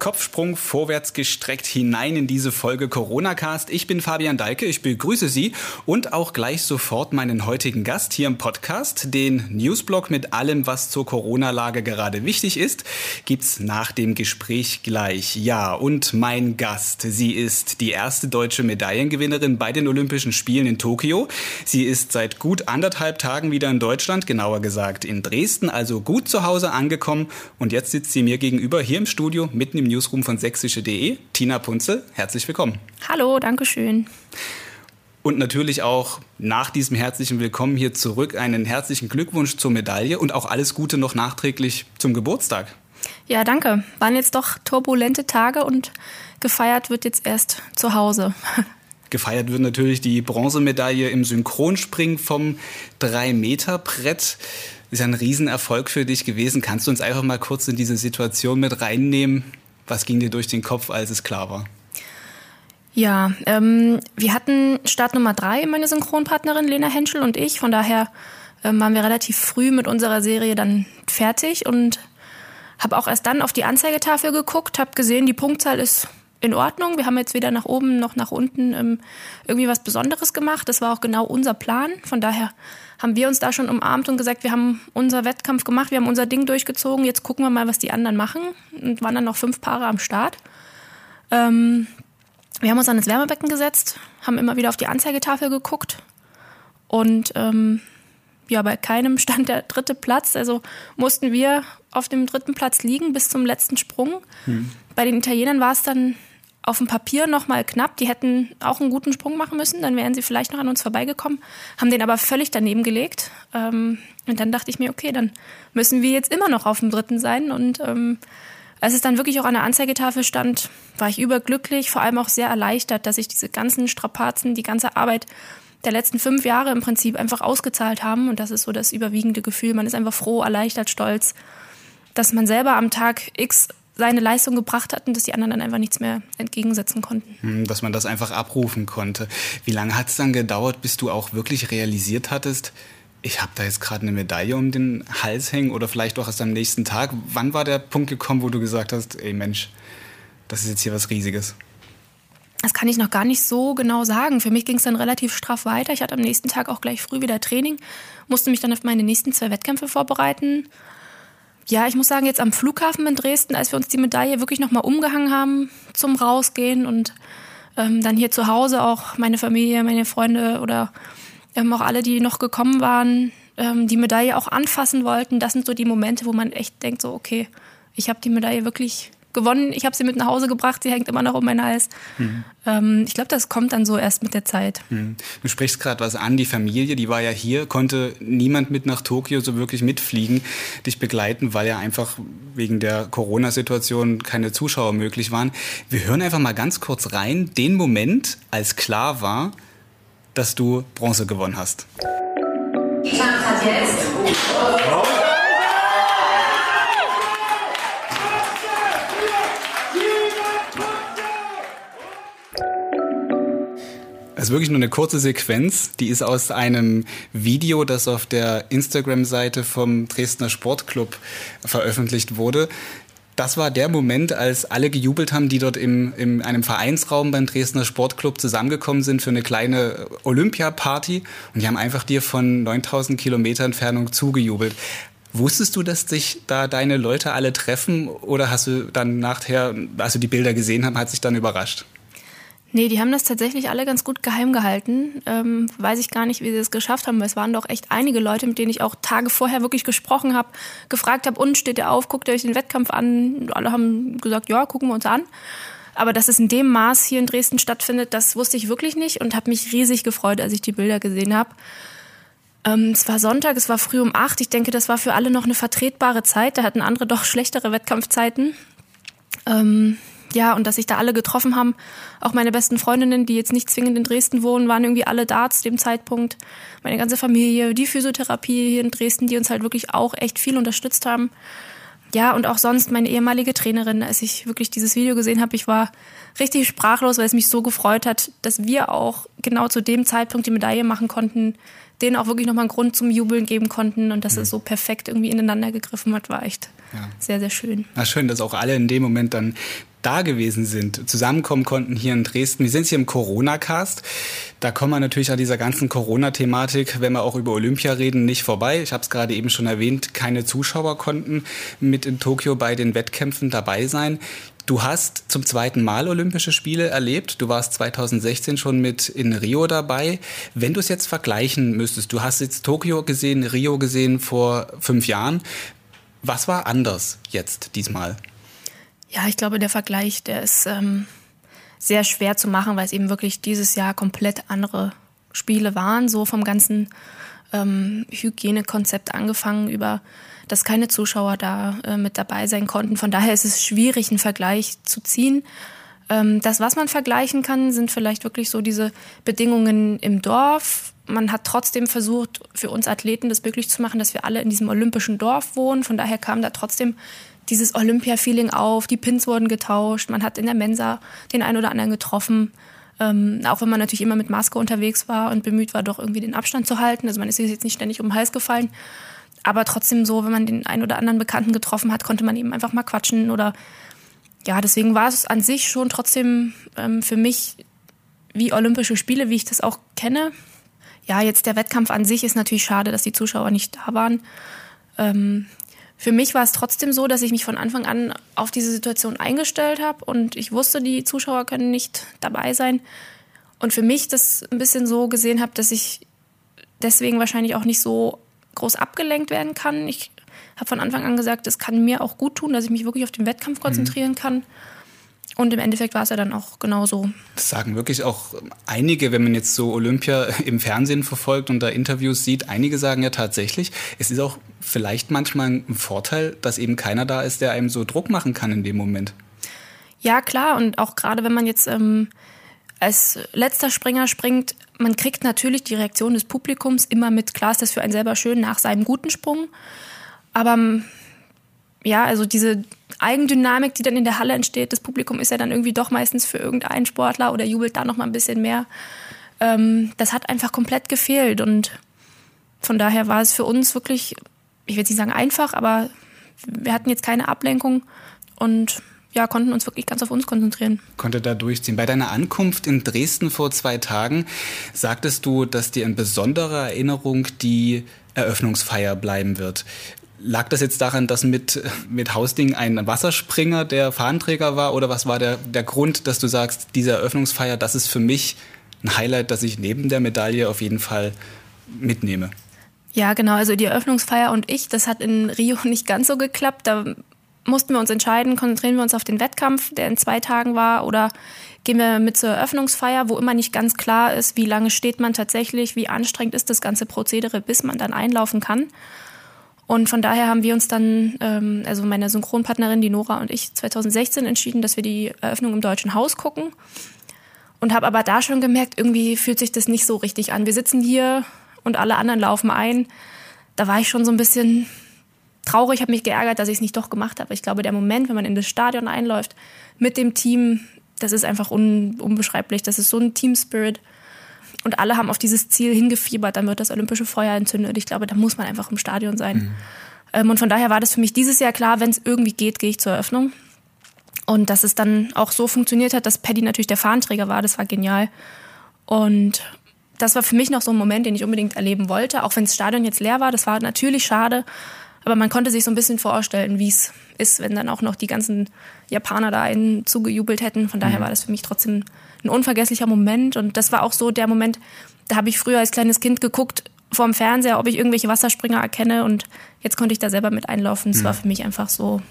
Kopfsprung vorwärts gestreckt hinein in diese Folge Corona Cast. Ich bin Fabian Deike, ich begrüße Sie und auch gleich sofort meinen heutigen Gast hier im Podcast. Den Newsblog mit allem, was zur Corona-Lage gerade wichtig ist, gibt's nach dem Gespräch gleich. Ja, und mein Gast, sie ist die erste deutsche Medaillengewinnerin bei den Olympischen Spielen in Tokio. Sie ist seit gut anderthalb Tagen wieder in Deutschland, genauer gesagt in Dresden, also gut zu Hause angekommen und jetzt sitzt sie mir gegenüber hier im Studio mitten im Newsroom von sächsische.de. Tina Punzel, herzlich willkommen. Hallo, danke schön. Und natürlich auch nach diesem herzlichen Willkommen hier zurück einen herzlichen Glückwunsch zur Medaille und auch alles Gute noch nachträglich zum Geburtstag. Ja, danke. Waren jetzt doch turbulente Tage und gefeiert wird jetzt erst zu Hause. Gefeiert wird natürlich die Bronzemedaille im Synchronspringen vom 3-Meter-Brett. Ist ja ein Riesenerfolg für dich gewesen. Kannst du uns einfach mal kurz in diese Situation mit reinnehmen? Was ging dir durch den Kopf, als es klar war? Ja, ähm, wir hatten Start Nummer drei, meine Synchronpartnerin Lena Henschel und ich. Von daher ähm, waren wir relativ früh mit unserer Serie dann fertig und habe auch erst dann auf die Anzeigetafel geguckt, habe gesehen, die Punktzahl ist in Ordnung. Wir haben jetzt weder nach oben noch nach unten ähm, irgendwie was Besonderes gemacht. Das war auch genau unser Plan. Von daher haben wir uns da schon umarmt und gesagt, wir haben unser Wettkampf gemacht, wir haben unser Ding durchgezogen, jetzt gucken wir mal, was die anderen machen. Und waren dann noch fünf Paare am Start. Ähm, wir haben uns an das Wärmebecken gesetzt, haben immer wieder auf die Anzeigetafel geguckt und ähm, ja, bei keinem stand der dritte Platz. Also mussten wir auf dem dritten Platz liegen bis zum letzten Sprung. Hm. Bei den Italienern war es dann auf dem Papier noch mal knapp. Die hätten auch einen guten Sprung machen müssen, dann wären sie vielleicht noch an uns vorbeigekommen, haben den aber völlig daneben gelegt. Ähm, und dann dachte ich mir, okay, dann müssen wir jetzt immer noch auf dem dritten sein. Und ähm, als es dann wirklich auch an der Anzeigetafel stand, war ich überglücklich, vor allem auch sehr erleichtert, dass ich diese ganzen Strapazen, die ganze Arbeit der letzten fünf Jahre im Prinzip einfach ausgezahlt haben. Und das ist so das überwiegende Gefühl. Man ist einfach froh, erleichtert, stolz, dass man selber am Tag X seine Leistung gebracht hat und dass die anderen dann einfach nichts mehr entgegensetzen konnten. Hm, dass man das einfach abrufen konnte. Wie lange hat es dann gedauert, bis du auch wirklich realisiert hattest, ich habe da jetzt gerade eine Medaille um den Hals hängen oder vielleicht auch erst am nächsten Tag. Wann war der Punkt gekommen, wo du gesagt hast, ey Mensch, das ist jetzt hier was Riesiges? Das kann ich noch gar nicht so genau sagen. Für mich ging es dann relativ straff weiter. Ich hatte am nächsten Tag auch gleich früh wieder Training, musste mich dann auf meine nächsten zwei Wettkämpfe vorbereiten ja, ich muss sagen, jetzt am Flughafen in Dresden, als wir uns die Medaille wirklich nochmal umgehangen haben zum Rausgehen und ähm, dann hier zu Hause auch meine Familie, meine Freunde oder ähm, auch alle, die noch gekommen waren, ähm, die Medaille auch anfassen wollten. Das sind so die Momente, wo man echt denkt, so, okay, ich habe die Medaille wirklich gewonnen. Ich habe sie mit nach Hause gebracht. Sie hängt immer noch um meinen Hals. Mhm. Ähm, ich glaube, das kommt dann so erst mit der Zeit. Mhm. Du sprichst gerade was an. Die Familie, die war ja hier, konnte niemand mit nach Tokio so wirklich mitfliegen, dich begleiten, weil ja einfach wegen der Corona-Situation keine Zuschauer möglich waren. Wir hören einfach mal ganz kurz rein, den Moment, als klar war, dass du Bronze gewonnen hast. Die Chance hat jetzt. Oh. Ist wirklich nur eine kurze Sequenz. Die ist aus einem Video, das auf der Instagram-Seite vom Dresdner Sportclub veröffentlicht wurde. Das war der Moment, als alle gejubelt haben, die dort im, in einem Vereinsraum beim Dresdner Sportclub zusammengekommen sind für eine kleine Olympia-Party. Und die haben einfach dir von 9000 Kilometer Entfernung zugejubelt. Wusstest du, dass sich da deine Leute alle treffen oder hast du dann nachher, als du die Bilder gesehen hast, hat sich dann überrascht? Nee, die haben das tatsächlich alle ganz gut geheim gehalten. Ähm, weiß ich gar nicht, wie sie es geschafft haben, weil es waren doch echt einige Leute, mit denen ich auch Tage vorher wirklich gesprochen habe, gefragt habe, und steht ihr auf, guckt ihr euch den Wettkampf an? Alle haben gesagt, ja, gucken wir uns an. Aber dass es in dem Maß hier in Dresden stattfindet, das wusste ich wirklich nicht und habe mich riesig gefreut, als ich die Bilder gesehen habe. Ähm, es war Sonntag, es war früh um acht. Ich denke, das war für alle noch eine vertretbare Zeit. Da hatten andere doch schlechtere Wettkampfzeiten. Ähm, ja, und dass sich da alle getroffen haben. Auch meine besten Freundinnen, die jetzt nicht zwingend in Dresden wohnen, waren irgendwie alle da zu dem Zeitpunkt. Meine ganze Familie, die Physiotherapie hier in Dresden, die uns halt wirklich auch echt viel unterstützt haben. ja, und auch sonst meine ehemalige Trainerin, als ich wirklich dieses Video gesehen habe, ich war richtig sprachlos, weil es mich so gefreut hat, dass wir auch genau zu dem Zeitpunkt die Medaille machen konnten, denen auch wirklich nochmal einen Grund zum Jubeln geben konnten und dass mhm. es so perfekt irgendwie ineinander gegriffen hat, war echt ja. sehr, sehr schön. Na schön, dass auch alle in dem Moment dann da gewesen sind, zusammenkommen konnten hier in Dresden. Wir sind hier im Corona-Cast. Da kommen wir natürlich an dieser ganzen Corona-Thematik, wenn wir auch über Olympia reden, nicht vorbei. Ich habe es gerade eben schon erwähnt, keine Zuschauer konnten mit in Tokio bei den Wettkämpfen dabei sein. Du hast zum zweiten Mal Olympische Spiele erlebt. Du warst 2016 schon mit in Rio dabei. Wenn du es jetzt vergleichen müsstest, du hast jetzt Tokio gesehen, Rio gesehen vor fünf Jahren. Was war anders jetzt diesmal? Ja, ich glaube, der Vergleich, der ist ähm, sehr schwer zu machen, weil es eben wirklich dieses Jahr komplett andere Spiele waren, so vom ganzen ähm, Hygienekonzept angefangen über, dass keine Zuschauer da äh, mit dabei sein konnten. Von daher ist es schwierig, einen Vergleich zu ziehen. Ähm, das, was man vergleichen kann, sind vielleicht wirklich so diese Bedingungen im Dorf. Man hat trotzdem versucht, für uns Athleten das möglich zu machen, dass wir alle in diesem olympischen Dorf wohnen. Von daher kam da trotzdem dieses Olympia-Feeling auf, die Pins wurden getauscht, man hat in der Mensa den einen oder anderen getroffen. Ähm, auch wenn man natürlich immer mit Maske unterwegs war und bemüht war, doch irgendwie den Abstand zu halten. Also man ist jetzt nicht ständig um den Hals gefallen. Aber trotzdem so, wenn man den einen oder anderen Bekannten getroffen hat, konnte man eben einfach mal quatschen oder ja, deswegen war es an sich schon trotzdem ähm, für mich wie Olympische Spiele, wie ich das auch kenne. Ja, jetzt der Wettkampf an sich ist natürlich schade, dass die Zuschauer nicht da waren. Ähm, für mich war es trotzdem so, dass ich mich von Anfang an auf diese Situation eingestellt habe und ich wusste, die Zuschauer können nicht dabei sein. Und für mich das ein bisschen so gesehen habe, dass ich deswegen wahrscheinlich auch nicht so groß abgelenkt werden kann. Ich habe von Anfang an gesagt, es kann mir auch gut tun, dass ich mich wirklich auf den Wettkampf konzentrieren mhm. kann. Und im Endeffekt war es ja dann auch genauso. Das sagen wirklich auch einige, wenn man jetzt so Olympia im Fernsehen verfolgt und da Interviews sieht. Einige sagen ja tatsächlich, es ist auch vielleicht manchmal ein Vorteil, dass eben keiner da ist, der einem so Druck machen kann in dem Moment. Ja, klar. Und auch gerade wenn man jetzt ähm, als letzter Springer springt, man kriegt natürlich die Reaktion des Publikums immer mit. Klar ist das für einen selber schön nach seinem guten Sprung. Aber ja, also diese Eigendynamik, die dann in der Halle entsteht, das Publikum ist ja dann irgendwie doch meistens für irgendeinen Sportler oder jubelt da noch mal ein bisschen mehr. Ähm, das hat einfach komplett gefehlt und von daher war es für uns wirklich, ich will nicht sagen einfach, aber wir hatten jetzt keine Ablenkung und ja, konnten uns wirklich ganz auf uns konzentrieren. Konnte da durchziehen. Bei deiner Ankunft in Dresden vor zwei Tagen sagtest du, dass dir in besonderer Erinnerung die Eröffnungsfeier bleiben wird. Lag das jetzt daran, dass mit, mit Hausding ein Wasserspringer der Fahnenträger war oder was war der, der Grund, dass du sagst, diese Eröffnungsfeier, das ist für mich ein Highlight, das ich neben der Medaille auf jeden Fall mitnehme? Ja, genau. Also die Eröffnungsfeier und ich, das hat in Rio nicht ganz so geklappt. Da mussten wir uns entscheiden, konzentrieren wir uns auf den Wettkampf, der in zwei Tagen war, oder gehen wir mit zur Eröffnungsfeier, wo immer nicht ganz klar ist, wie lange steht man tatsächlich, wie anstrengend ist das ganze Prozedere, bis man dann einlaufen kann. Und von daher haben wir uns dann, ähm, also meine Synchronpartnerin, die Nora und ich, 2016 entschieden, dass wir die Eröffnung im Deutschen Haus gucken. Und habe aber da schon gemerkt, irgendwie fühlt sich das nicht so richtig an. Wir sitzen hier und alle anderen laufen ein. Da war ich schon so ein bisschen traurig, habe mich geärgert, dass ich es nicht doch gemacht habe. Ich glaube, der Moment, wenn man in das Stadion einläuft mit dem Team, das ist einfach un unbeschreiblich. Das ist so ein Team Spirit und alle haben auf dieses Ziel hingefiebert, dann wird das olympische Feuer entzündet. Ich glaube, da muss man einfach im Stadion sein. Mhm. Ähm, und von daher war das für mich dieses Jahr klar, wenn es irgendwie geht, gehe ich zur Eröffnung. Und dass es dann auch so funktioniert hat, dass Paddy natürlich der Fahnenträger war, das war genial. Und das war für mich noch so ein Moment, den ich unbedingt erleben wollte, auch wenn das Stadion jetzt leer war. Das war natürlich schade, aber man konnte sich so ein bisschen vorstellen, wie es ist, wenn dann auch noch die ganzen Japaner da einen zugejubelt hätten. Von daher mhm. war das für mich trotzdem ein unvergesslicher Moment. Und das war auch so der Moment, da habe ich früher als kleines Kind geguckt vorm Fernseher, ob ich irgendwelche Wasserspringer erkenne. Und jetzt konnte ich da selber mit einlaufen. Es mhm. war für mich einfach so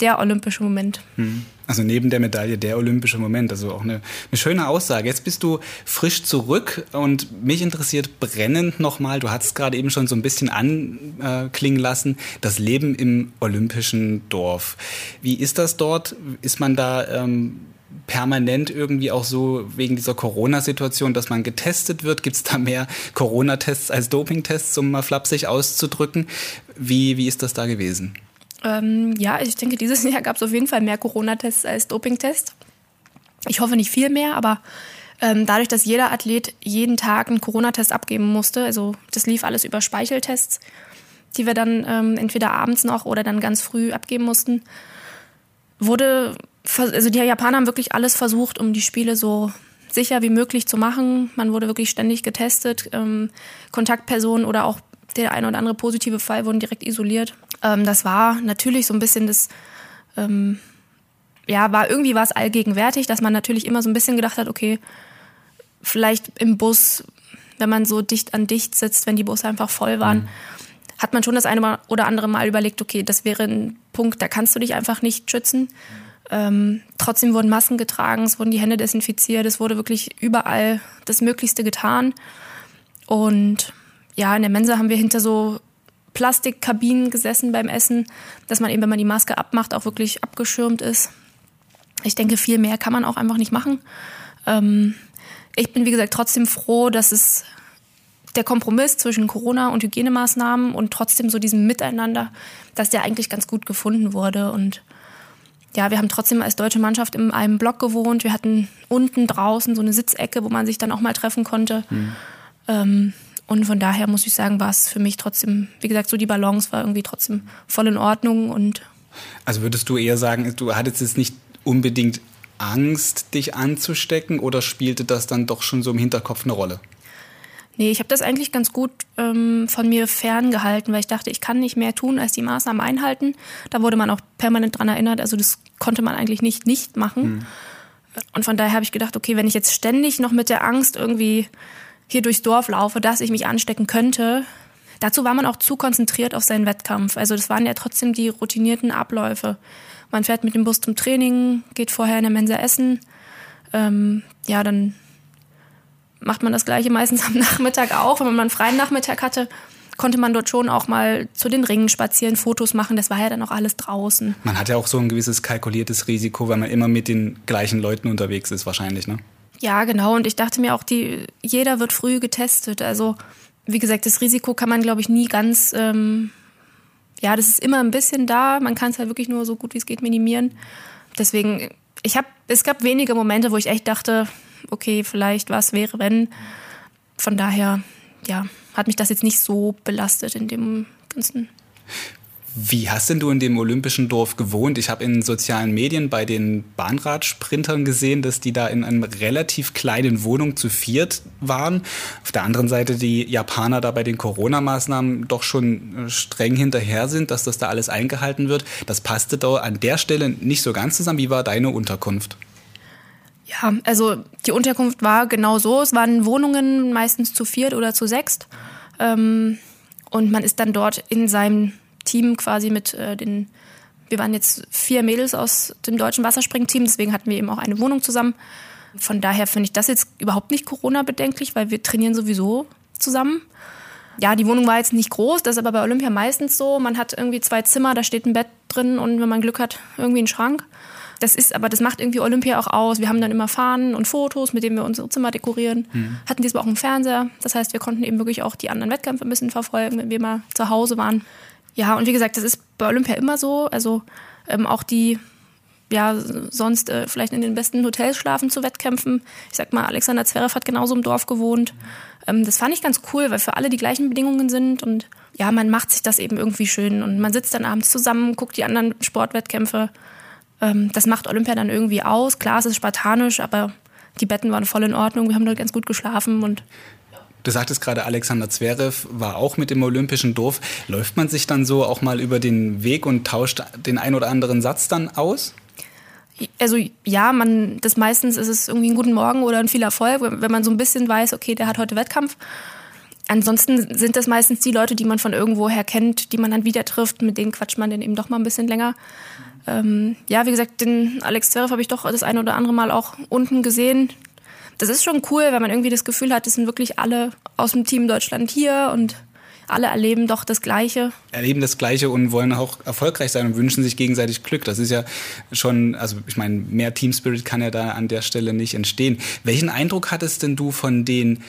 der olympische Moment. Mhm. Also neben der Medaille der olympische Moment. Also auch eine, eine schöne Aussage. Jetzt bist du frisch zurück und mich interessiert brennend nochmal, du hattest gerade eben schon so ein bisschen anklingen lassen, das Leben im olympischen Dorf. Wie ist das dort? Ist man da ähm, permanent irgendwie auch so wegen dieser Corona-Situation, dass man getestet wird? Gibt es da mehr Corona-Tests als Doping-Tests, um mal flapsig auszudrücken? Wie, wie ist das da gewesen? Ähm, ja, ich denke, dieses Jahr gab es auf jeden Fall mehr Corona-Tests als Doping-Tests. Ich hoffe nicht viel mehr, aber ähm, dadurch, dass jeder Athlet jeden Tag einen Corona-Test abgeben musste, also das lief alles über Speicheltests, die wir dann ähm, entweder abends noch oder dann ganz früh abgeben mussten, wurde, also die Japaner haben wirklich alles versucht, um die Spiele so sicher wie möglich zu machen. Man wurde wirklich ständig getestet. Ähm, Kontaktpersonen oder auch der eine oder andere positive Fall wurden direkt isoliert. Ähm, das war natürlich so ein bisschen das, ähm, ja, war irgendwie war es allgegenwärtig, dass man natürlich immer so ein bisschen gedacht hat, okay, vielleicht im Bus, wenn man so dicht an dicht sitzt, wenn die Busse einfach voll waren, mhm. hat man schon das eine oder andere Mal überlegt, okay, das wäre ein Punkt, da kannst du dich einfach nicht schützen. Ähm, trotzdem wurden Masken getragen, es wurden die Hände desinfiziert, es wurde wirklich überall das Möglichste getan. Und ja, in der Mensa haben wir hinter so Plastikkabinen gesessen beim Essen, dass man eben, wenn man die Maske abmacht, auch wirklich abgeschirmt ist. Ich denke, viel mehr kann man auch einfach nicht machen. Ähm, ich bin, wie gesagt, trotzdem froh, dass es der Kompromiss zwischen Corona und Hygienemaßnahmen und trotzdem so diesem Miteinander, dass der eigentlich ganz gut gefunden wurde. Und ja, wir haben trotzdem als deutsche Mannschaft in einem Block gewohnt. Wir hatten unten draußen so eine Sitzecke, wo man sich dann auch mal treffen konnte. Mhm. Ähm, und von daher muss ich sagen, war es für mich trotzdem, wie gesagt, so die Balance war irgendwie trotzdem voll in Ordnung und also würdest du eher sagen, du hattest jetzt nicht unbedingt Angst, dich anzustecken oder spielte das dann doch schon so im Hinterkopf eine Rolle? Nee, ich habe das eigentlich ganz gut ähm, von mir ferngehalten, weil ich dachte, ich kann nicht mehr tun, als die Maßnahmen einhalten. Da wurde man auch permanent dran erinnert, also das konnte man eigentlich nicht nicht machen. Hm. Und von daher habe ich gedacht, okay, wenn ich jetzt ständig noch mit der Angst irgendwie hier durchs Dorf laufe, dass ich mich anstecken könnte, dazu war man auch zu konzentriert auf seinen Wettkampf. Also das waren ja trotzdem die routinierten Abläufe. Man fährt mit dem Bus zum Training, geht vorher in der Mensa essen. Ähm, ja, dann macht man das Gleiche meistens am Nachmittag auch. Wenn man einen freien Nachmittag hatte, konnte man dort schon auch mal zu den Ringen spazieren, Fotos machen. Das war ja dann auch alles draußen. Man hat ja auch so ein gewisses kalkuliertes Risiko, weil man immer mit den gleichen Leuten unterwegs ist, wahrscheinlich, ne? Ja, genau. Und ich dachte mir auch, die, jeder wird früh getestet. Also, wie gesagt, das Risiko kann man, glaube ich, nie ganz ähm, ja, das ist immer ein bisschen da. Man kann es halt wirklich nur so gut wie es geht minimieren. Deswegen, ich habe, es gab wenige Momente, wo ich echt dachte, okay, vielleicht was wäre, wenn. Von daher, ja, hat mich das jetzt nicht so belastet in dem ganzen wie hast denn du in dem olympischen Dorf gewohnt? Ich habe in sozialen Medien bei den Bahnradsprintern gesehen, dass die da in einer relativ kleinen Wohnung zu viert waren. Auf der anderen Seite die Japaner da bei den Corona-Maßnahmen doch schon äh, streng hinterher sind, dass das da alles eingehalten wird. Das passte da an der Stelle nicht so ganz zusammen. Wie war deine Unterkunft? Ja, also die Unterkunft war genau so. Es waren Wohnungen meistens zu viert oder zu sechst. Ähm, und man ist dann dort in seinem Team quasi mit äh, den, wir waren jetzt vier Mädels aus dem deutschen Wasserspringteam, deswegen hatten wir eben auch eine Wohnung zusammen. Von daher finde ich das jetzt überhaupt nicht Corona-bedenklich, weil wir trainieren sowieso zusammen. Ja, die Wohnung war jetzt nicht groß, das ist aber bei Olympia meistens so. Man hat irgendwie zwei Zimmer, da steht ein Bett drin und wenn man Glück hat, irgendwie ein Schrank. Das ist, aber das macht irgendwie Olympia auch aus. Wir haben dann immer Fahnen und Fotos, mit denen wir unsere Zimmer dekorieren. Mhm. Hatten diesmal auch einen Fernseher. Das heißt, wir konnten eben wirklich auch die anderen Wettkämpfe ein bisschen verfolgen, wenn wir mal zu Hause waren. Ja, und wie gesagt, das ist bei Olympia immer so. Also ähm, auch die, ja, sonst äh, vielleicht in den besten Hotels schlafen zu Wettkämpfen. Ich sag mal, Alexander Zverev hat genauso im Dorf gewohnt. Ähm, das fand ich ganz cool, weil für alle die gleichen Bedingungen sind und ja, man macht sich das eben irgendwie schön und man sitzt dann abends zusammen, guckt die anderen Sportwettkämpfe. Ähm, das macht Olympia dann irgendwie aus. Klar, es ist spartanisch, aber die Betten waren voll in Ordnung. Wir haben dort ganz gut geschlafen und Du sagtest gerade, Alexander Zverev war auch mit im Olympischen Dorf. Läuft man sich dann so auch mal über den Weg und tauscht den ein oder anderen Satz dann aus? Also ja, man, das meistens ist es irgendwie ein guten Morgen oder ein viel Erfolg, wenn man so ein bisschen weiß, okay, der hat heute Wettkampf. Ansonsten sind das meistens die Leute, die man von irgendwoher kennt, die man dann wieder trifft, mit denen quatscht man dann eben doch mal ein bisschen länger. Ähm, ja, wie gesagt, den Alex Zverev habe ich doch das eine oder andere Mal auch unten gesehen das ist schon cool, wenn man irgendwie das Gefühl hat, es sind wirklich alle aus dem Team Deutschland hier und alle erleben doch das Gleiche. Erleben das Gleiche und wollen auch erfolgreich sein und wünschen sich gegenseitig Glück. Das ist ja schon, also ich meine, mehr Team Spirit kann ja da an der Stelle nicht entstehen. Welchen Eindruck hattest denn du von den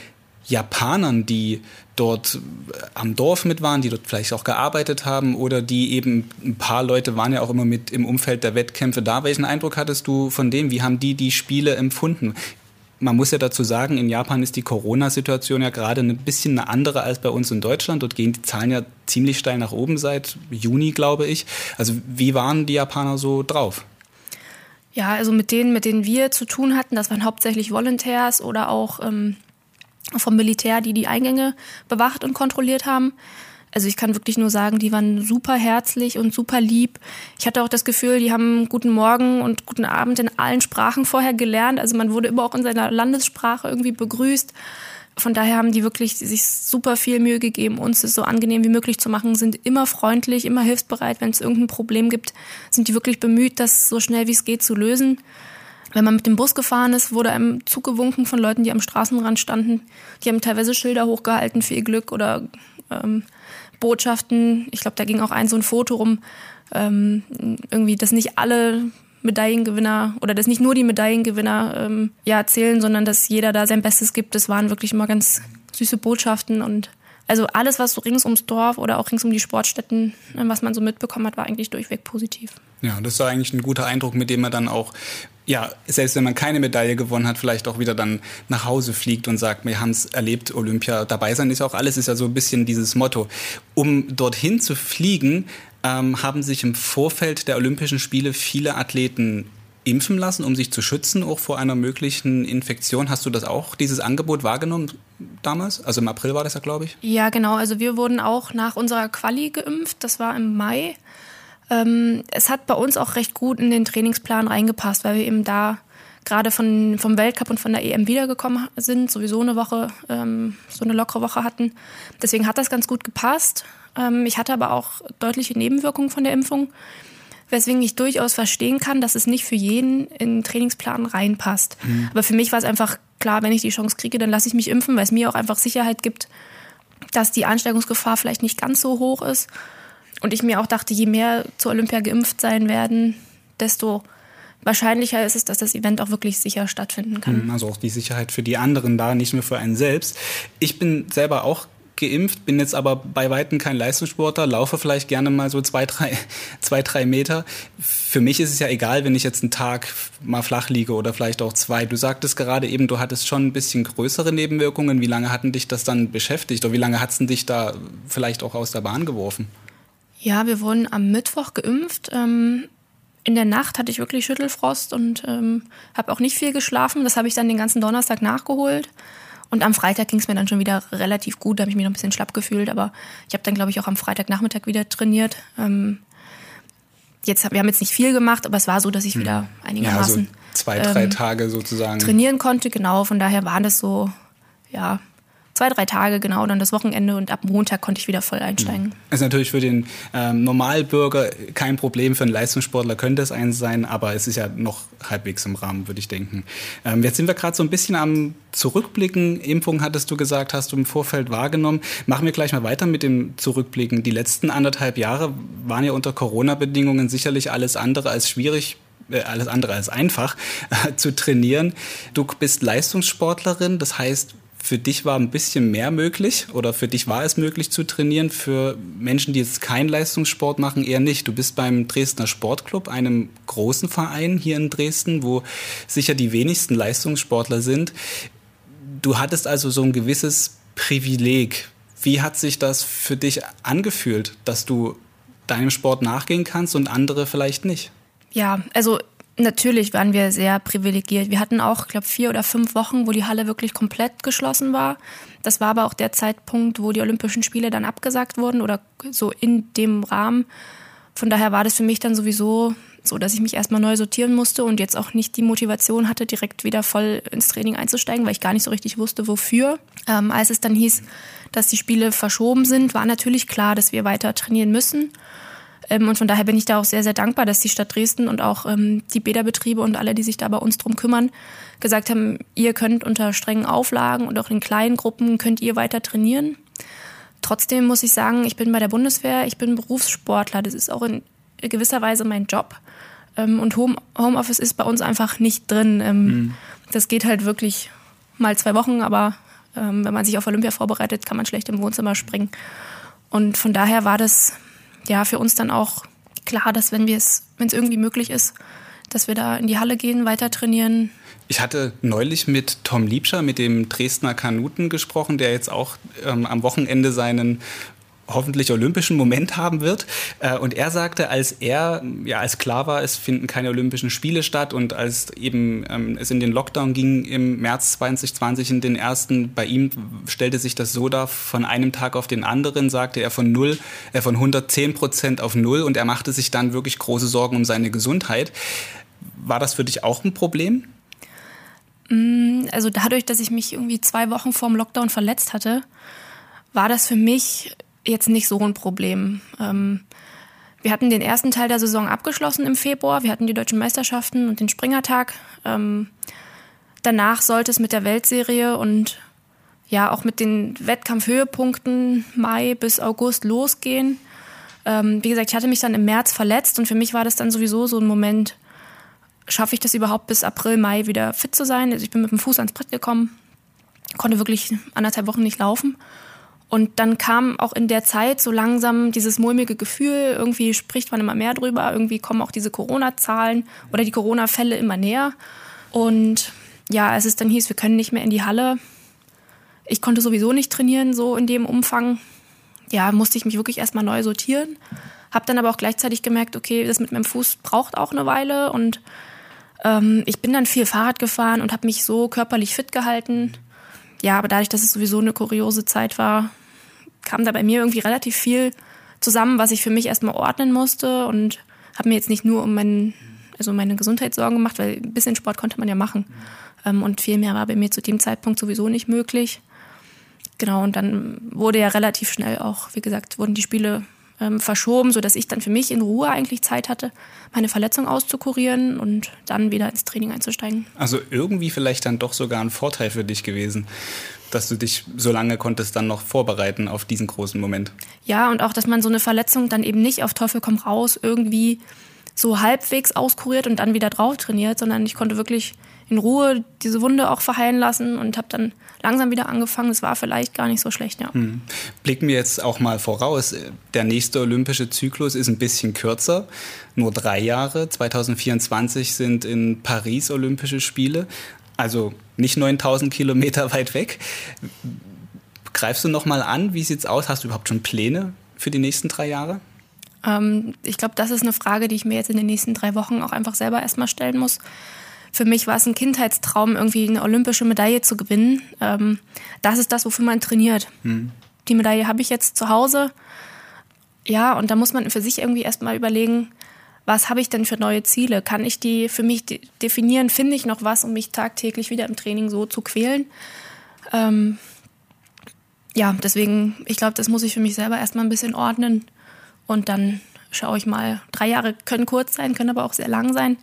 Japanern, die dort äh, am Dorf mit waren, die dort vielleicht auch gearbeitet haben oder die eben ein paar Leute waren ja auch immer mit im Umfeld der Wettkämpfe da. Welchen Eindruck hattest du von dem? Wie haben die die Spiele empfunden? Man muss ja dazu sagen, in Japan ist die Corona-Situation ja gerade ein bisschen eine andere als bei uns in Deutschland. Dort gehen die Zahlen ja ziemlich steil nach oben seit Juni, glaube ich. Also wie waren die Japaner so drauf? Ja, also mit denen, mit denen wir zu tun hatten, das waren hauptsächlich Volontärs oder auch ähm, vom Militär, die die Eingänge bewacht und kontrolliert haben. Also ich kann wirklich nur sagen, die waren super herzlich und super lieb. Ich hatte auch das Gefühl, die haben guten Morgen und guten Abend in allen Sprachen vorher gelernt. Also man wurde immer auch in seiner Landessprache irgendwie begrüßt. Von daher haben die wirklich sich super viel Mühe gegeben, uns es so angenehm wie möglich zu machen, sind immer freundlich, immer hilfsbereit. Wenn es irgendein Problem gibt, sind die wirklich bemüht, das so schnell wie es geht zu lösen. Wenn man mit dem Bus gefahren ist, wurde einem zugewunken von Leuten, die am Straßenrand standen. Die haben teilweise Schilder hochgehalten für ihr Glück oder ähm, Botschaften. Ich glaube, da ging auch ein so ein Foto rum, ähm, irgendwie, dass nicht alle Medaillengewinner oder dass nicht nur die Medaillengewinner ähm, ja zählen, sondern dass jeder da sein Bestes gibt. Das waren wirklich immer ganz süße Botschaften und also alles, was so rings ums Dorf oder auch rings um die Sportstätten, was man so mitbekommen hat, war eigentlich durchweg positiv. Ja, das war eigentlich ein guter Eindruck, mit dem man dann auch ja, selbst wenn man keine Medaille gewonnen hat, vielleicht auch wieder dann nach Hause fliegt und sagt, wir haben es erlebt, Olympia dabei sein ist auch alles, ist ja so ein bisschen dieses Motto. Um dorthin zu fliegen, ähm, haben sich im Vorfeld der Olympischen Spiele viele Athleten impfen lassen, um sich zu schützen, auch vor einer möglichen Infektion. Hast du das auch, dieses Angebot wahrgenommen damals? Also im April war das ja, glaube ich. Ja, genau. Also wir wurden auch nach unserer Quali geimpft. Das war im Mai. Ähm, es hat bei uns auch recht gut in den Trainingsplan reingepasst, weil wir eben da gerade von, vom Weltcup und von der EM wiedergekommen sind, sowieso eine Woche, ähm, so eine lockere Woche hatten. Deswegen hat das ganz gut gepasst. Ähm, ich hatte aber auch deutliche Nebenwirkungen von der Impfung, weswegen ich durchaus verstehen kann, dass es nicht für jeden in den Trainingsplan reinpasst. Mhm. Aber für mich war es einfach klar, wenn ich die Chance kriege, dann lasse ich mich impfen, weil es mir auch einfach Sicherheit gibt, dass die Ansteckungsgefahr vielleicht nicht ganz so hoch ist und ich mir auch dachte, je mehr zur Olympia geimpft sein werden, desto wahrscheinlicher ist es, dass das Event auch wirklich sicher stattfinden kann. Mhm, also auch die Sicherheit für die anderen da, nicht nur für einen selbst. Ich bin selber auch geimpft, bin jetzt aber bei Weitem kein Leistungssportler, laufe vielleicht gerne mal so zwei drei, zwei, drei Meter. Für mich ist es ja egal, wenn ich jetzt einen Tag mal flach liege oder vielleicht auch zwei. Du sagtest gerade eben, du hattest schon ein bisschen größere Nebenwirkungen. Wie lange hatten dich das dann beschäftigt oder wie lange hat es dich da vielleicht auch aus der Bahn geworfen? Ja, wir wurden am Mittwoch geimpft. Ähm, in der Nacht hatte ich wirklich Schüttelfrost und ähm, habe auch nicht viel geschlafen. Das habe ich dann den ganzen Donnerstag nachgeholt. Und am Freitag ging es mir dann schon wieder relativ gut. Da habe ich mich noch ein bisschen schlapp gefühlt. Aber ich habe dann, glaube ich, auch am Freitagnachmittag wieder trainiert. Ähm, jetzt, wir haben jetzt nicht viel gemacht, aber es war so, dass ich hm. wieder einigermaßen ja, so zwei, drei ähm, Tage sozusagen trainieren konnte. Genau, von daher waren das so ja zwei, drei Tage genau, dann das Wochenende und ab Montag konnte ich wieder voll einsteigen. Das ist natürlich für den ähm, Normalbürger kein Problem, für einen Leistungssportler könnte es eins sein, aber es ist ja noch halbwegs im Rahmen, würde ich denken. Ähm, jetzt sind wir gerade so ein bisschen am Zurückblicken. Impfung hattest du gesagt, hast du im Vorfeld wahrgenommen. Machen wir gleich mal weiter mit dem Zurückblicken. Die letzten anderthalb Jahre waren ja unter Corona-Bedingungen sicherlich alles andere als schwierig äh, alles andere als einfach äh, zu trainieren. Du bist Leistungssportlerin, das heißt, für dich war ein bisschen mehr möglich oder für dich war es möglich zu trainieren. Für Menschen, die jetzt keinen Leistungssport machen, eher nicht. Du bist beim Dresdner Sportclub, einem großen Verein hier in Dresden, wo sicher die wenigsten Leistungssportler sind. Du hattest also so ein gewisses Privileg. Wie hat sich das für dich angefühlt, dass du deinem Sport nachgehen kannst und andere vielleicht nicht? Ja, also Natürlich waren wir sehr privilegiert. Wir hatten auch, glaube, vier oder fünf Wochen, wo die Halle wirklich komplett geschlossen war. Das war aber auch der Zeitpunkt, wo die Olympischen Spiele dann abgesagt wurden oder so in dem Rahmen. Von daher war das für mich dann sowieso so, dass ich mich erstmal neu sortieren musste und jetzt auch nicht die Motivation hatte, direkt wieder voll ins Training einzusteigen, weil ich gar nicht so richtig wusste, wofür. Ähm, als es dann hieß, dass die Spiele verschoben sind, war natürlich klar, dass wir weiter trainieren müssen. Ähm, und von daher bin ich da auch sehr, sehr dankbar, dass die Stadt Dresden und auch ähm, die Bäderbetriebe und alle, die sich da bei uns drum kümmern, gesagt haben, ihr könnt unter strengen Auflagen und auch in kleinen Gruppen könnt ihr weiter trainieren. Trotzdem muss ich sagen, ich bin bei der Bundeswehr, ich bin Berufssportler. Das ist auch in gewisser Weise mein Job. Ähm, und Home, Homeoffice ist bei uns einfach nicht drin. Mhm. Das geht halt wirklich mal zwei Wochen, aber wenn man sich auf Olympia vorbereitet, kann man schlecht im Wohnzimmer springen. Und von daher war das ja für uns dann auch klar, dass wenn es, es irgendwie möglich ist, dass wir da in die Halle gehen, weiter trainieren. Ich hatte neulich mit Tom Liebscher, mit dem Dresdner Kanuten gesprochen, der jetzt auch ähm, am Wochenende seinen hoffentlich olympischen Moment haben wird. Äh, und er sagte, als er, ja, als klar war, es finden keine Olympischen Spiele statt und als eben ähm, es in den Lockdown ging im März 2020 in den ersten, bei ihm stellte sich das so dar, von einem Tag auf den anderen sagte er von null, äh, von 110 Prozent auf null und er machte sich dann wirklich große Sorgen um seine Gesundheit. War das für dich auch ein Problem? Mm, also dadurch, dass ich mich irgendwie zwei Wochen vor dem Lockdown verletzt hatte, war das für mich jetzt nicht so ein Problem. Ähm, wir hatten den ersten Teil der Saison abgeschlossen im Februar. Wir hatten die deutschen Meisterschaften und den Springertag. Ähm, danach sollte es mit der Weltserie und ja auch mit den Wettkampfhöhepunkten Mai bis August losgehen. Ähm, wie gesagt, ich hatte mich dann im März verletzt und für mich war das dann sowieso so ein Moment, schaffe ich das überhaupt bis April, Mai wieder fit zu sein? Also ich bin mit dem Fuß ans Brett gekommen, konnte wirklich anderthalb Wochen nicht laufen. Und dann kam auch in der Zeit so langsam dieses mulmige Gefühl, irgendwie spricht man immer mehr drüber, irgendwie kommen auch diese Corona-Zahlen oder die Corona-Fälle immer näher. Und ja, als es dann hieß, wir können nicht mehr in die Halle, ich konnte sowieso nicht trainieren, so in dem Umfang, ja, musste ich mich wirklich erstmal neu sortieren. Hab dann aber auch gleichzeitig gemerkt, okay, das mit meinem Fuß braucht auch eine Weile und ähm, ich bin dann viel Fahrrad gefahren und habe mich so körperlich fit gehalten. Ja, aber dadurch, dass es sowieso eine kuriose Zeit war, kam da bei mir irgendwie relativ viel zusammen, was ich für mich erstmal ordnen musste und habe mir jetzt nicht nur um meinen, also meine Gesundheit Sorgen gemacht, weil ein bisschen Sport konnte man ja machen. Ähm, und viel mehr war bei mir zu dem Zeitpunkt sowieso nicht möglich. Genau, und dann wurde ja relativ schnell auch, wie gesagt, wurden die Spiele ähm, verschoben, sodass ich dann für mich in Ruhe eigentlich Zeit hatte, meine Verletzung auszukurieren und dann wieder ins Training einzusteigen. Also irgendwie vielleicht dann doch sogar ein Vorteil für dich gewesen dass du dich so lange konntest dann noch vorbereiten auf diesen großen Moment. Ja, und auch, dass man so eine Verletzung dann eben nicht auf Teufel komm raus irgendwie so halbwegs auskuriert und dann wieder drauf trainiert, sondern ich konnte wirklich in Ruhe diese Wunde auch verheilen lassen und habe dann langsam wieder angefangen. Es war vielleicht gar nicht so schlecht, ja. Hm. Blicken wir jetzt auch mal voraus. Der nächste olympische Zyklus ist ein bisschen kürzer, nur drei Jahre. 2024 sind in Paris Olympische Spiele also nicht 9000 Kilometer weit weg. Greifst du noch mal an? Wie sieht's aus? Hast du überhaupt schon Pläne für die nächsten drei Jahre? Ähm, ich glaube, das ist eine Frage, die ich mir jetzt in den nächsten drei Wochen auch einfach selber erstmal stellen muss. Für mich war es ein Kindheitstraum, irgendwie eine olympische Medaille zu gewinnen. Ähm, das ist das, wofür man trainiert. Hm. Die Medaille habe ich jetzt zu Hause. Ja, und da muss man für sich irgendwie erstmal überlegen, was habe ich denn für neue Ziele? Kann ich die für mich definieren? Finde ich noch was, um mich tagtäglich wieder im Training so zu quälen? Ähm, ja, deswegen, ich glaube, das muss ich für mich selber erstmal ein bisschen ordnen und dann schaue ich mal. Drei Jahre können kurz sein, können aber auch sehr lang sein.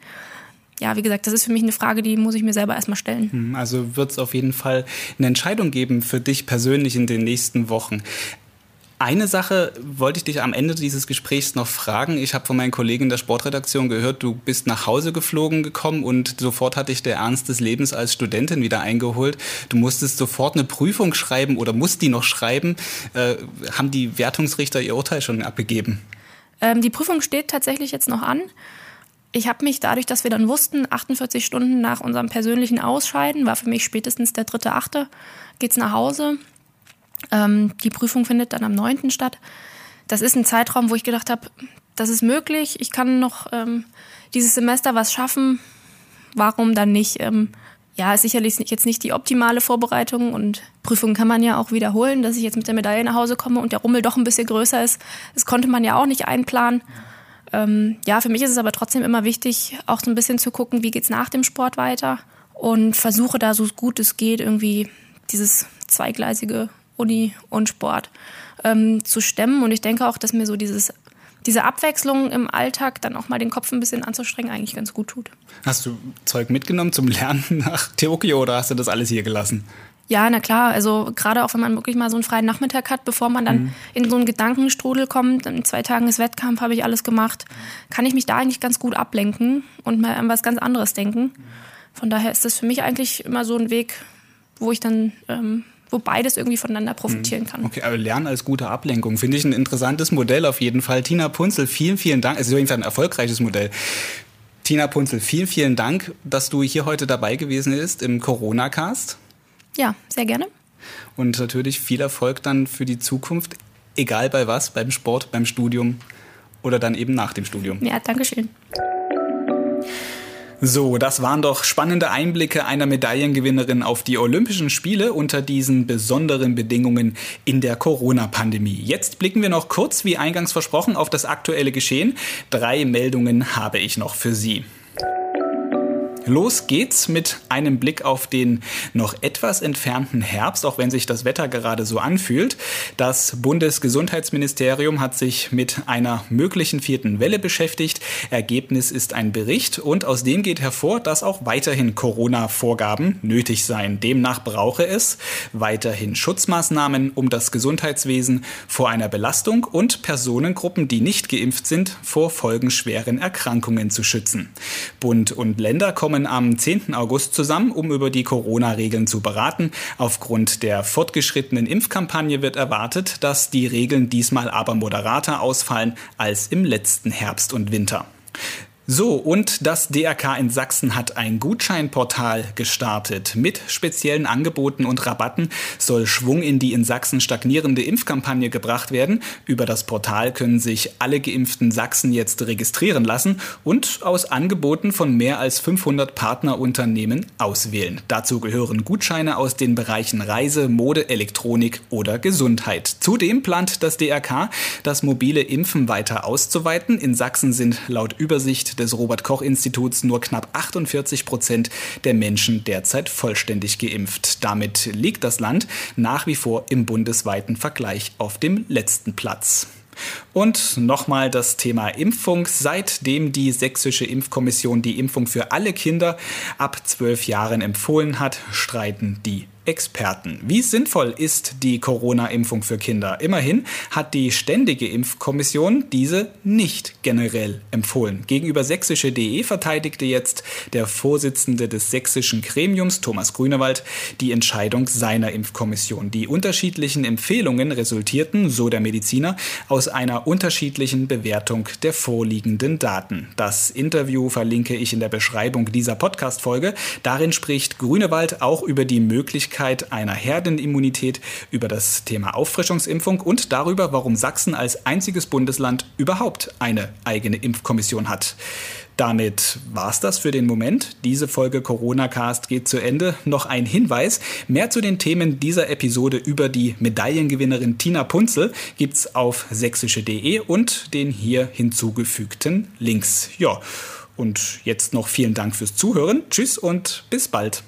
Ja, wie gesagt, das ist für mich eine Frage, die muss ich mir selber erstmal stellen. Hm, also wird es auf jeden Fall eine Entscheidung geben für dich persönlich in den nächsten Wochen. Eine Sache wollte ich dich am Ende dieses Gesprächs noch fragen. Ich habe von meinen Kollegen der Sportredaktion gehört, du bist nach Hause geflogen gekommen und sofort hat dich der Ernst des Lebens als Studentin wieder eingeholt. Du musstest sofort eine Prüfung schreiben oder musst die noch schreiben. Äh, haben die Wertungsrichter ihr Urteil schon abgegeben? Ähm, die Prüfung steht tatsächlich jetzt noch an. Ich habe mich dadurch, dass wir dann wussten, 48 Stunden nach unserem persönlichen Ausscheiden, war für mich spätestens der dritte, achte, geht's nach Hause. Ähm, die Prüfung findet dann am 9. statt. Das ist ein Zeitraum, wo ich gedacht habe, das ist möglich, ich kann noch ähm, dieses Semester was schaffen. Warum dann nicht? Ähm, ja, ist sicherlich jetzt nicht die optimale Vorbereitung und Prüfungen kann man ja auch wiederholen, dass ich jetzt mit der Medaille nach Hause komme und der Rummel doch ein bisschen größer ist. Das konnte man ja auch nicht einplanen. Ähm, ja, für mich ist es aber trotzdem immer wichtig, auch so ein bisschen zu gucken, wie geht's nach dem Sport weiter und versuche da so gut es geht irgendwie dieses zweigleisige Uni und Sport ähm, zu stemmen. Und ich denke auch, dass mir so dieses diese Abwechslung im Alltag dann auch mal den Kopf ein bisschen anzustrengen eigentlich ganz gut tut. Hast du Zeug mitgenommen zum Lernen nach Tokio oder hast du das alles hier gelassen? Ja, na klar. Also gerade auch wenn man wirklich mal so einen freien Nachmittag hat, bevor man dann mhm. in so einen Gedankenstrudel kommt, in zwei Tagen ist Wettkampf, habe ich alles gemacht, kann ich mich da eigentlich ganz gut ablenken und mal an was ganz anderes denken. Von daher ist das für mich eigentlich immer so ein Weg, wo ich dann ähm, wo beides irgendwie voneinander profitieren hm. kann. Okay, aber Lernen als gute Ablenkung finde ich ein interessantes Modell auf jeden Fall. Tina Punzel, vielen, vielen Dank. Es ist auf jeden Fall ein erfolgreiches Modell. Tina Punzel, vielen, vielen Dank, dass du hier heute dabei gewesen bist im Corona-Cast. Ja, sehr gerne. Und natürlich viel Erfolg dann für die Zukunft, egal bei was, beim Sport, beim Studium oder dann eben nach dem Studium. Ja, danke schön. So, das waren doch spannende Einblicke einer Medaillengewinnerin auf die Olympischen Spiele unter diesen besonderen Bedingungen in der Corona-Pandemie. Jetzt blicken wir noch kurz, wie eingangs versprochen, auf das aktuelle Geschehen. Drei Meldungen habe ich noch für Sie. Los geht's mit einem Blick auf den noch etwas entfernten Herbst, auch wenn sich das Wetter gerade so anfühlt. Das Bundesgesundheitsministerium hat sich mit einer möglichen vierten Welle beschäftigt. Ergebnis ist ein Bericht und aus dem geht hervor, dass auch weiterhin Corona-Vorgaben nötig seien. Demnach brauche es weiterhin Schutzmaßnahmen, um das Gesundheitswesen vor einer Belastung und Personengruppen, die nicht geimpft sind, vor folgenschweren Erkrankungen zu schützen. Bund und Länder kommen kommen am 10. August zusammen, um über die Corona-Regeln zu beraten. Aufgrund der fortgeschrittenen Impfkampagne wird erwartet, dass die Regeln diesmal aber moderater ausfallen als im letzten Herbst und Winter. So, und das DRK in Sachsen hat ein Gutscheinportal gestartet. Mit speziellen Angeboten und Rabatten soll Schwung in die in Sachsen stagnierende Impfkampagne gebracht werden. Über das Portal können sich alle geimpften Sachsen jetzt registrieren lassen und aus Angeboten von mehr als 500 Partnerunternehmen auswählen. Dazu gehören Gutscheine aus den Bereichen Reise, Mode, Elektronik oder Gesundheit. Zudem plant das DRK, das mobile Impfen weiter auszuweiten. In Sachsen sind laut Übersicht des Robert Koch Instituts nur knapp 48 Prozent der Menschen derzeit vollständig geimpft. Damit liegt das Land nach wie vor im bundesweiten Vergleich auf dem letzten Platz. Und nochmal das Thema Impfung. Seitdem die Sächsische Impfkommission die Impfung für alle Kinder ab zwölf Jahren empfohlen hat, streiten die Experten. Wie sinnvoll ist die Corona-Impfung für Kinder? Immerhin hat die Ständige Impfkommission diese nicht generell empfohlen. Gegenüber sächsische.de verteidigte jetzt der Vorsitzende des sächsischen Gremiums, Thomas Grünewald, die Entscheidung seiner Impfkommission. Die unterschiedlichen Empfehlungen resultierten, so der Mediziner, aus einer unterschiedlichen Bewertung der vorliegenden Daten. Das Interview verlinke ich in der Beschreibung dieser Podcast-Folge. Darin spricht Grünewald auch über die Möglichkeit, Möglichkeit einer Herdenimmunität, über das Thema Auffrischungsimpfung und darüber, warum Sachsen als einziges Bundesland überhaupt eine eigene Impfkommission hat. Damit war's das für den Moment. Diese Folge Corona Cast geht zu Ende. Noch ein Hinweis. Mehr zu den Themen dieser Episode über die Medaillengewinnerin Tina Punzel gibt's auf sächsische.de und den hier hinzugefügten Links. Ja. Und jetzt noch vielen Dank fürs Zuhören. Tschüss und bis bald.